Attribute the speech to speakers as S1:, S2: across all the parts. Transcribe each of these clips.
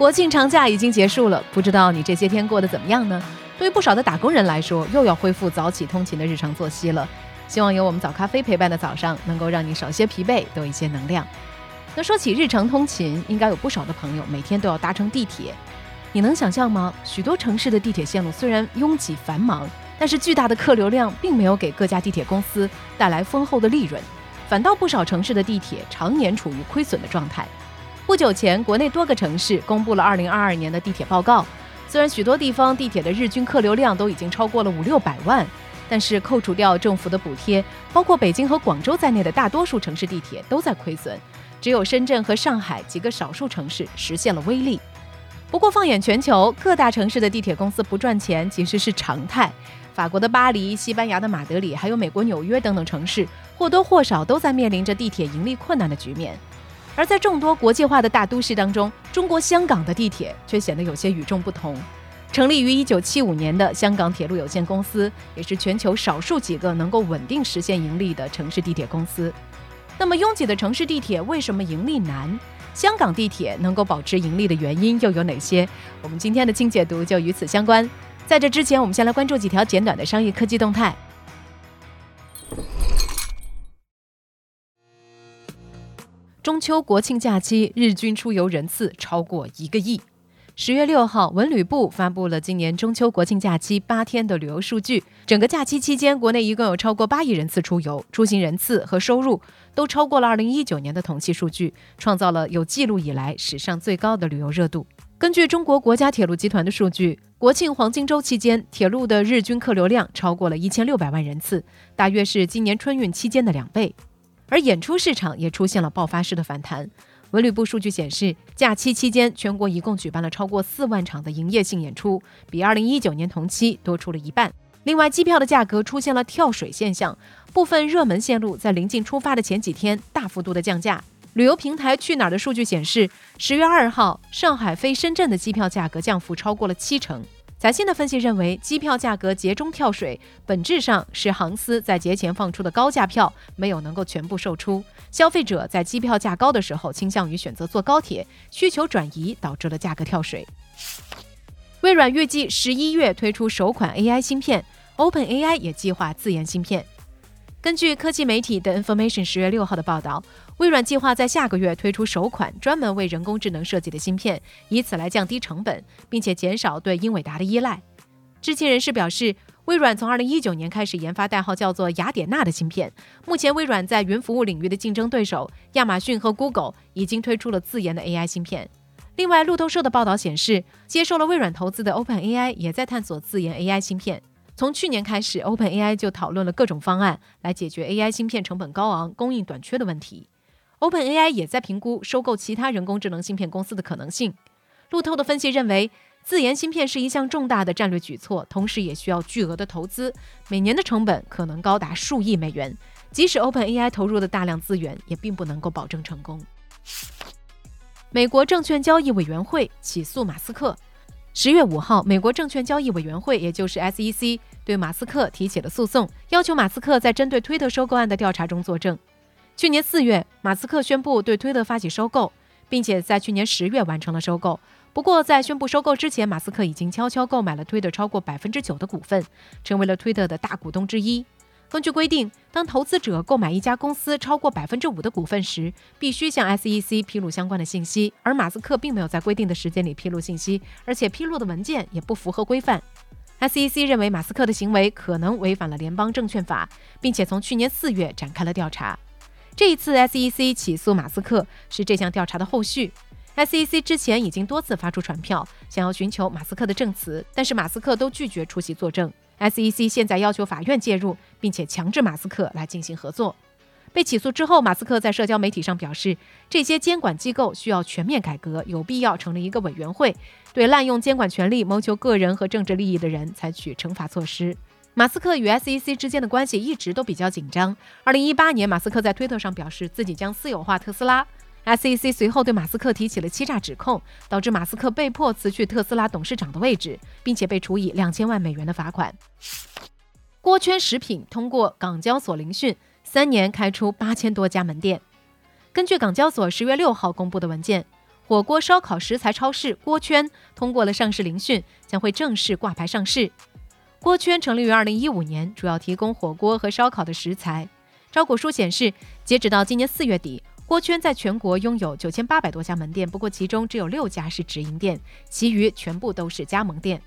S1: 国庆长假已经结束了，不知道你这些天过得怎么样呢？对于不少的打工人来说，又要恢复早起通勤的日常作息了。希望有我们早咖啡陪伴的早上，能够让你少些疲惫，多一些能量。那说起日常通勤，应该有不少的朋友每天都要搭乘地铁。你能想象吗？许多城市的地铁线路虽然拥挤繁忙。但是巨大的客流量并没有给各家地铁公司带来丰厚的利润，反倒不少城市的地铁常年处于亏损的状态。不久前，国内多个城市公布了2022年的地铁报告，虽然许多地方地铁的日均客流量都已经超过了五六百万，但是扣除掉政府的补贴，包括北京和广州在内的大多数城市地铁都在亏损，只有深圳和上海几个少数城市实现了微利。不过，放眼全球，各大城市的地铁公司不赚钱其实是常态。法国的巴黎、西班牙的马德里，还有美国纽约等等城市，或多或少都在面临着地铁盈利困难的局面。而在众多国际化的大都市当中，中国香港的地铁却显得有些与众不同。成立于1975年的香港铁路有限公司，也是全球少数几个能够稳定实现盈利的城市地铁公司。那么，拥挤的城市地铁为什么盈利难？香港地铁能够保持盈利的原因又有哪些？我们今天的清解读就与此相关。在这之前，我们先来关注几条简短的商业科技动态。中秋国庆假期日均出游人次超过一个亿。十月六号，文旅部发布了今年中秋国庆假期八天的旅游数据。整个假期期间，国内一共有超过八亿人次出游，出行人次和收入都超过了二零一九年的同期数据，创造了有记录以来史上最高的旅游热度。根据中国国家铁路集团的数据，国庆黄金周期间，铁路的日均客流量超过了一千六百万人次，大约是今年春运期间的两倍。而演出市场也出现了爆发式的反弹。文旅部数据显示，假期期间全国一共举办了超过四万场的营业性演出，比二零一九年同期多出了一半。另外，机票的价格出现了跳水现象，部分热门线路在临近出发的前几天大幅度的降价。旅游平台去哪儿的数据显示，十月二号，上海飞深圳的机票价格降幅超过了七成。财新的分析认为，机票价格节中跳水，本质上是航司在节前放出的高价票没有能够全部售出，消费者在机票价高的时候倾向于选择坐高铁，需求转移导致了价格跳水。微软预计十一月推出首款 AI 芯片，OpenAI 也计划自研芯片。根据科技媒体的 Information 十月六号的报道，微软计划在下个月推出首款专门为人工智能设计的芯片，以此来降低成本，并且减少对英伟达的依赖。知情人士表示，微软从二零一九年开始研发代号叫做雅典娜的芯片。目前，微软在云服务领域的竞争对手亚马逊和 Google 已经推出了自研的 AI 芯片。另外，路透社的报道显示，接受了微软投资的 OpenAI 也在探索自研 AI 芯片。从去年开始，OpenAI 就讨论了各种方案来解决 AI 芯片成本高昂、供应短缺的问题。OpenAI 也在评估收购其他人工智能芯片公司的可能性。路透的分析认为，自研芯片是一项重大的战略举措，同时也需要巨额的投资，每年的成本可能高达数亿美元。即使 OpenAI 投入的大量资源，也并不能够保证成功。美国证券交易委员会起诉马斯克。十月五号，美国证券交易委员会，也就是 SEC，对马斯克提起了诉讼，要求马斯克在针对推特收购案的调查中作证。去年四月，马斯克宣布对推特发起收购，并且在去年十月完成了收购。不过，在宣布收购之前，马斯克已经悄悄购买了推特超过百分之九的股份，成为了推特的大股东之一。根据规定，当投资者购买一家公司超过百分之五的股份时，必须向 SEC 披露相关的信息。而马斯克并没有在规定的时间里披露信息，而且披露的文件也不符合规范。SEC 认为马斯克的行为可能违反了联邦证券法，并且从去年四月展开了调查。这一次 SEC 起诉马斯克是这项调查的后续。SEC 之前已经多次发出传票，想要寻求马斯克的证词，但是马斯克都拒绝出席作证。SEC 现在要求法院介入，并且强制马斯克来进行合作。被起诉之后，马斯克在社交媒体上表示，这些监管机构需要全面改革，有必要成立一个委员会，对滥用监管权力、谋求个人和政治利益的人采取惩罚措施。马斯克与 SEC 之间的关系一直都比较紧张。二零一八年，马斯克在推特上表示自己将私有化特斯拉，SEC 随后对马斯克提起了欺诈指控，导致马斯克被迫辞去特斯拉董事长的位置，并且被处以两千万美元的罚款。锅圈食品通过港交所聆讯。三年开出八千多家门店。根据港交所十月六号公布的文件，火锅烧烤食材超市锅圈通过了上市聆讯，将会正式挂牌上市。锅圈成立于二零一五年，主要提供火锅和烧烤的食材。招股书显示，截止到今年四月底，锅圈在全国拥有九千八百多家门店，不过其中只有六家是直营店，其余全部都是加盟店。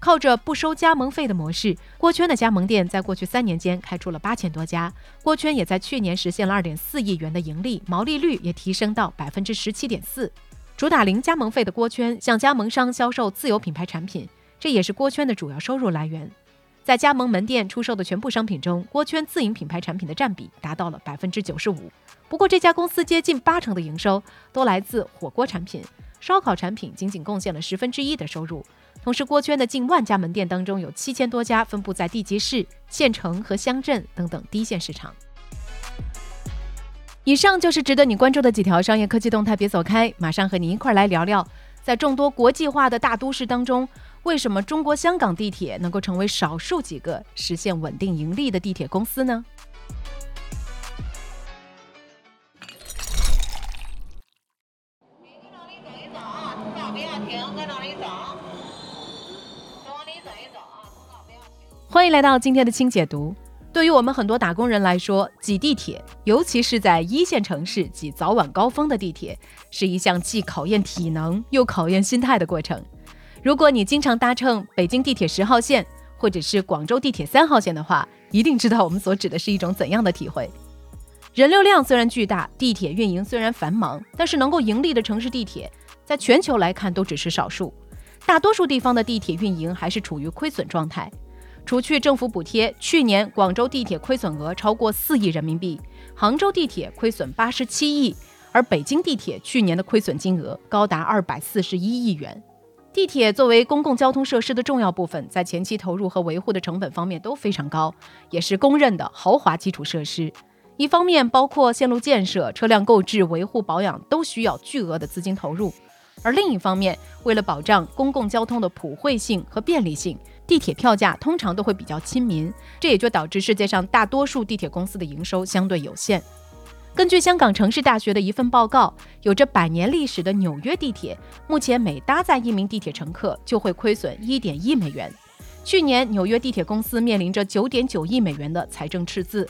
S1: 靠着不收加盟费的模式，锅圈的加盟店在过去三年间开出了八千多家。锅圈也在去年实现了二点四亿元的盈利，毛利率也提升到百分之十七点四。主打零加盟费的锅圈向加盟商销售自有品牌产品，这也是锅圈的主要收入来源。在加盟门店出售的全部商品中，锅圈自营品牌产品的占比达到了百分之九十五。不过，这家公司接近八成的营收都来自火锅产品，烧烤产品仅仅贡献了十分之一的收入。同时，锅圈的近万家门店当中，有七千多家分布在地级市、县城和乡镇等等低线市场。以上就是值得你关注的几条商业科技动态，别走开，马上和你一块儿来聊聊，在众多国际化的大都市当中，为什么中国香港地铁能够成为少数几个实现稳定盈利的地铁公司呢？欢迎来到今天的轻解读。对于我们很多打工人来说，挤地铁，尤其是在一线城市挤早晚高峰的地铁，是一项既考验体能又考验心态的过程。如果你经常搭乘北京地铁十号线或者是广州地铁三号线的话，一定知道我们所指的是一种怎样的体会。人流量虽然巨大，地铁运营虽然繁忙，但是能够盈利的城市地铁，在全球来看都只是少数。大多数地方的地铁运营还是处于亏损状态。除去政府补贴，去年广州地铁亏损额超过四亿人民币，杭州地铁亏损八十七亿，而北京地铁去年的亏损金额高达二百四十一亿元。地铁作为公共交通设施的重要部分，在前期投入和维护的成本方面都非常高，也是公认的豪华基础设施。一方面，包括线路建设、车辆购置、维护保养都需要巨额的资金投入；而另一方面，为了保障公共交通的普惠性和便利性。地铁票价通常都会比较亲民，这也就导致世界上大多数地铁公司的营收相对有限。根据香港城市大学的一份报告，有着百年历史的纽约地铁，目前每搭载一名地铁乘客就会亏损一点一美元。去年，纽约地铁公司面临着九点九亿美元的财政赤字。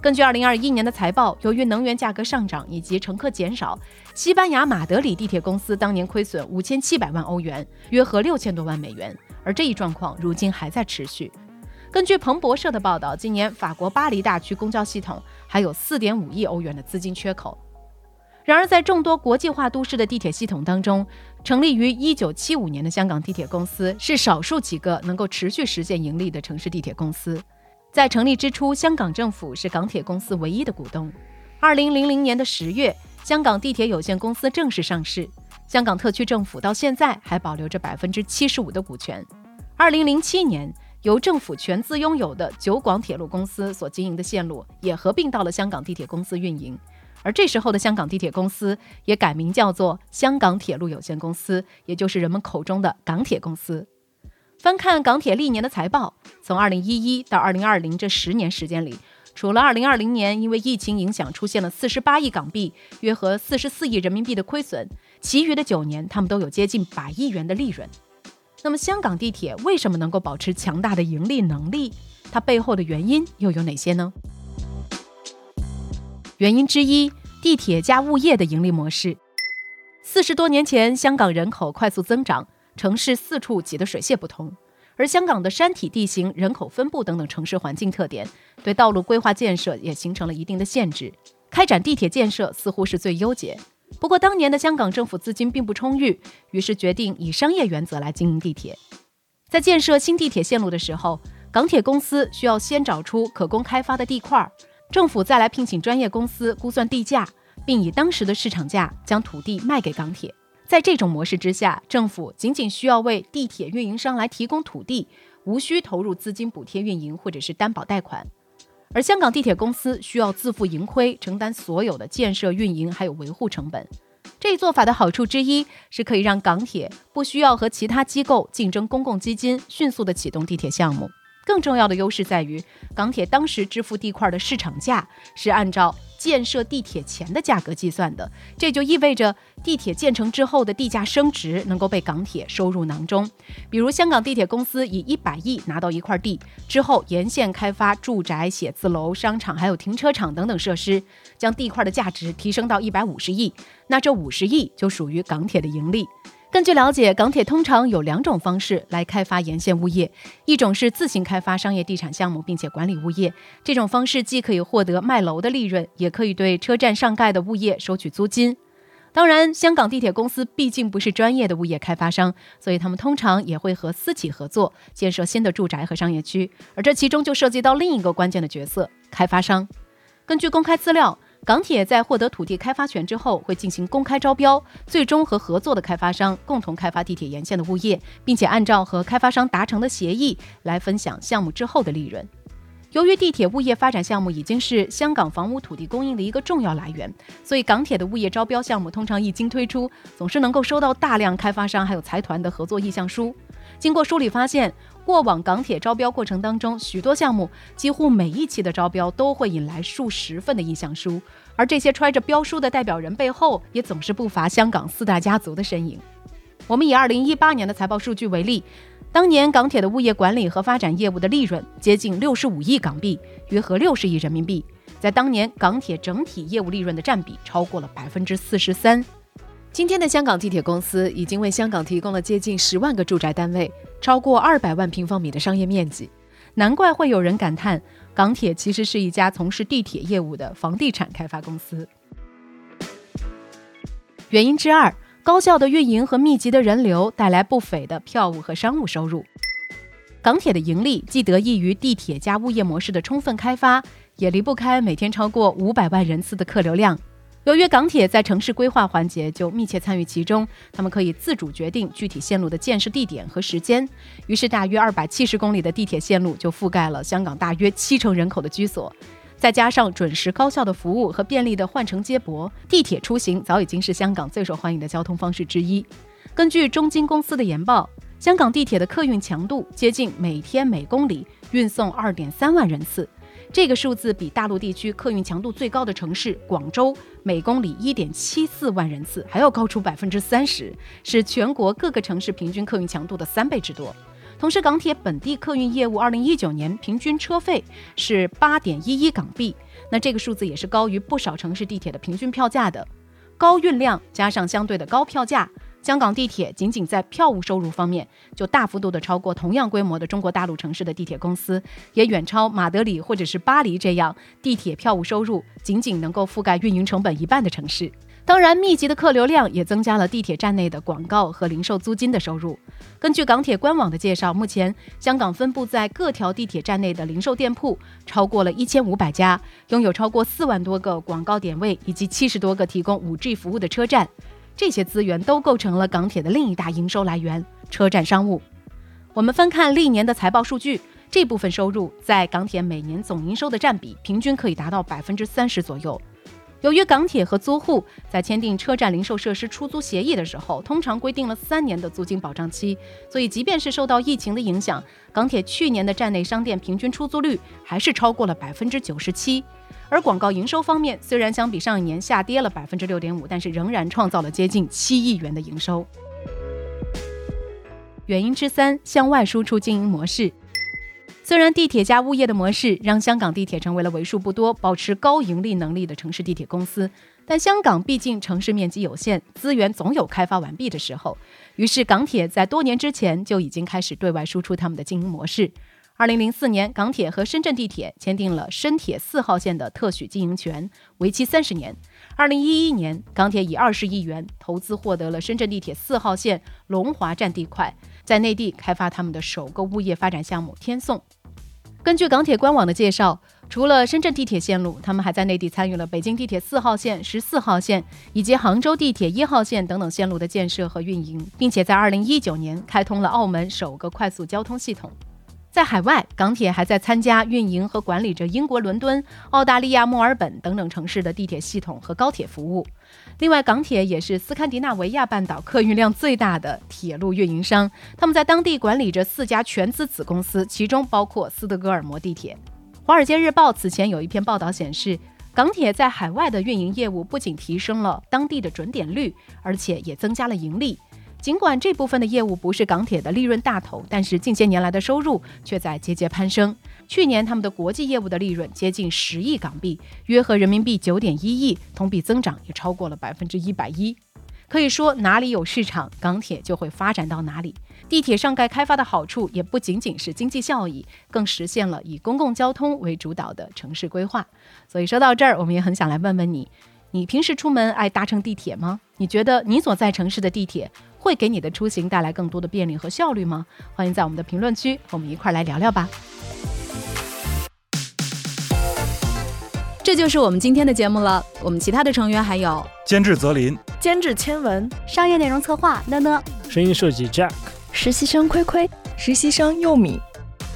S1: 根据二零二一年的财报，由于能源价格上涨以及乘客减少，西班牙马德里地铁公司当年亏损五千七百万欧元，约合六千多万美元。而这一状况如今还在持续。根据彭博社的报道，今年法国巴黎大区公交系统还有4.5亿欧元的资金缺口。然而，在众多国际化都市的地铁系统当中，成立于1975年的香港地铁公司是少数几个能够持续实现盈利的城市地铁公司。在成立之初，香港政府是港铁公司唯一的股东。2000年的十月，香港地铁有限公司正式上市。香港特区政府到现在还保留着百分之七十五的股权。二零零七年，由政府全资拥有的九广铁路公司所经营的线路也合并到了香港地铁公司运营，而这时候的香港地铁公司也改名叫做香港铁路有限公司，也就是人们口中的港铁公司。翻看港铁历年的财报，从二零一一到二零二零这十年时间里。除了2020年因为疫情影响出现了48亿港币（约合44亿人民币）的亏损，其余的九年他们都有接近百亿元的利润。那么，香港地铁为什么能够保持强大的盈利能力？它背后的原因又有哪些呢？原因之一，地铁加物业的盈利模式。四十多年前，香港人口快速增长，城市四处挤得水泄不通。而香港的山体地形、人口分布等等城市环境特点，对道路规划建设也形成了一定的限制。开展地铁建设似乎是最优解。不过，当年的香港政府资金并不充裕，于是决定以商业原则来经营地铁。在建设新地铁线路的时候，港铁公司需要先找出可供开发的地块，政府再来聘请专业公司估算地价，并以当时的市场价将土地卖给港铁。在这种模式之下，政府仅仅需要为地铁运营商来提供土地，无需投入资金补贴运营或者是担保贷款。而香港地铁公司需要自负盈亏，承担所有的建设、运营还有维护成本。这一做法的好处之一是可以让港铁不需要和其他机构竞争公共基金，迅速的启动地铁项目。更重要的优势在于，港铁当时支付地块的市场价是按照建设地铁前的价格计算的，这就意味着地铁建成之后的地价升值能够被港铁收入囊中。比如，香港地铁公司以一百亿拿到一块地之后，沿线开发住宅、写字楼、商场，还有停车场等等设施，将地块的价值提升到一百五十亿，那这五十亿就属于港铁的盈利。根据了解，港铁通常有两种方式来开发沿线物业，一种是自行开发商业地产项目，并且管理物业。这种方式既可以获得卖楼的利润，也可以对车站上盖的物业收取租金。当然，香港地铁公司毕竟不是专业的物业开发商，所以他们通常也会和私企合作建设新的住宅和商业区。而这其中就涉及到另一个关键的角色——开发商。根据公开资料。港铁在获得土地开发权之后，会进行公开招标，最终和合作的开发商共同开发地铁沿线的物业，并且按照和开发商达成的协议来分享项目之后的利润。由于地铁物业发展项目已经是香港房屋土地供应的一个重要来源，所以港铁的物业招标项目通常一经推出，总是能够收到大量开发商还有财团的合作意向书。经过梳理发现，过往港铁招标过程当中，许多项目几乎每一期的招标都会引来数十份的意向书，而这些揣着标书的代表人背后，也总是不乏香港四大家族的身影。我们以二零一八年的财报数据为例，当年港铁的物业管理和发展业务的利润接近六十五亿港币，约合六十亿人民币，在当年港铁整体业务利润的占比超过了百分之四十三。今天的香港地铁公司已经为香港提供了接近十万个住宅单位，超过二百万平方米的商业面积，难怪会有人感叹，港铁其实是一家从事地铁业务的房地产开发公司。原因之二，高效的运营和密集的人流带来不菲的票务和商务收入。港铁的盈利既得益于地铁加物业模式的充分开发，也离不开每天超过五百万人次的客流量。由于港铁在城市规划环节就密切参与其中，他们可以自主决定具体线路的建设地点和时间。于是，大约二百七十公里的地铁线路就覆盖了香港大约七成人口的居所。再加上准时高效的服务和便利的换乘接驳，地铁出行早已经是香港最受欢迎的交通方式之一。根据中金公司的研报，香港地铁的客运强度接近每天每公里运送二点三万人次。这个数字比大陆地区客运强度最高的城市广州每公里一点七四万人次还要高出百分之三十，是全国各个城市平均客运强度的三倍之多。同时，港铁本地客运业务二零一九年平均车费是八点一一港币，那这个数字也是高于不少城市地铁的平均票价的。高运量加上相对的高票价。香港地铁仅仅在票务收入方面就大幅度的超过同样规模的中国大陆城市的地铁公司，也远超马德里或者是巴黎这样地铁票务收入仅仅能够覆盖运营成本一半的城市。当然，密集的客流量也增加了地铁站内的广告和零售租金的收入。根据港铁官网的介绍，目前香港分布在各条地铁站内的零售店铺超过了一千五百家，拥有超过四万多个广告点位以及七十多个提供五 G 服务的车站。这些资源都构成了港铁的另一大营收来源——车站商务。我们翻看历年的财报数据，这部分收入在港铁每年总营收的占比平均可以达到百分之三十左右。由于港铁和租户在签订车站零售设施出租协议的时候，通常规定了三年的租金保障期，所以即便是受到疫情的影响，港铁去年的站内商店平均出租率还是超过了百分之九十七。而广告营收方面，虽然相比上一年下跌了百分之六点五，但是仍然创造了接近七亿元的营收。原因之三，向外输出经营模式。虽然地铁加物业的模式让香港地铁成为了为数不多保持高盈利能力的城市地铁公司，但香港毕竟城市面积有限，资源总有开发完毕的时候。于是，港铁在多年之前就已经开始对外输出他们的经营模式。二零零四年，港铁和深圳地铁签订了深铁四号线的特许经营权，为期三十年。二零一一年，港铁以二十亿元投资获得了深圳地铁四号线龙华站地块，在内地开发他们的首个物业发展项目天颂。根据港铁官网的介绍，除了深圳地铁线路，他们还在内地参与了北京地铁四号线、十四号线以及杭州地铁一号线等等线路的建设和运营，并且在二零一九年开通了澳门首个快速交通系统。在海外，港铁还在参加运营和管理着英国伦敦、澳大利亚墨尔本等等城市的地铁系统和高铁服务。另外，港铁也是斯堪的纳维亚半岛客运量最大的铁路运营商，他们在当地管理着四家全资子公司，其中包括斯德哥尔摩地铁。《华尔街日报》此前有一篇报道显示，港铁在海外的运营业务不仅提升了当地的准点率，而且也增加了盈利。尽管这部分的业务不是港铁的利润大头，但是近些年来的收入却在节节攀升。去年他们的国际业务的利润接近十亿港币，约合人民币九点一亿，同比增长也超过了百分之一百一。可以说，哪里有市场，港铁就会发展到哪里。地铁上盖开发的好处也不仅仅是经济效益，更实现了以公共交通为主导的城市规划。所以说到这儿，我们也很想来问问你：你平时出门爱搭乘地铁吗？你觉得你所在城市的地铁？会给你的出行带来更多的便利和效率吗？欢迎在我们的评论区和我们一块来聊聊吧。
S2: 这就是我们今天的节目了。我们其他的成员还有
S3: 监制泽林、
S4: 监制千文、
S5: 商业内容策划呢呢、
S6: 声音设计 Jack、
S4: 实习生亏亏、实习生佑米。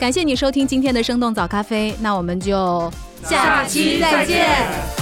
S2: 感谢你收听今天的生动早咖啡，那我们就
S5: 下期再见。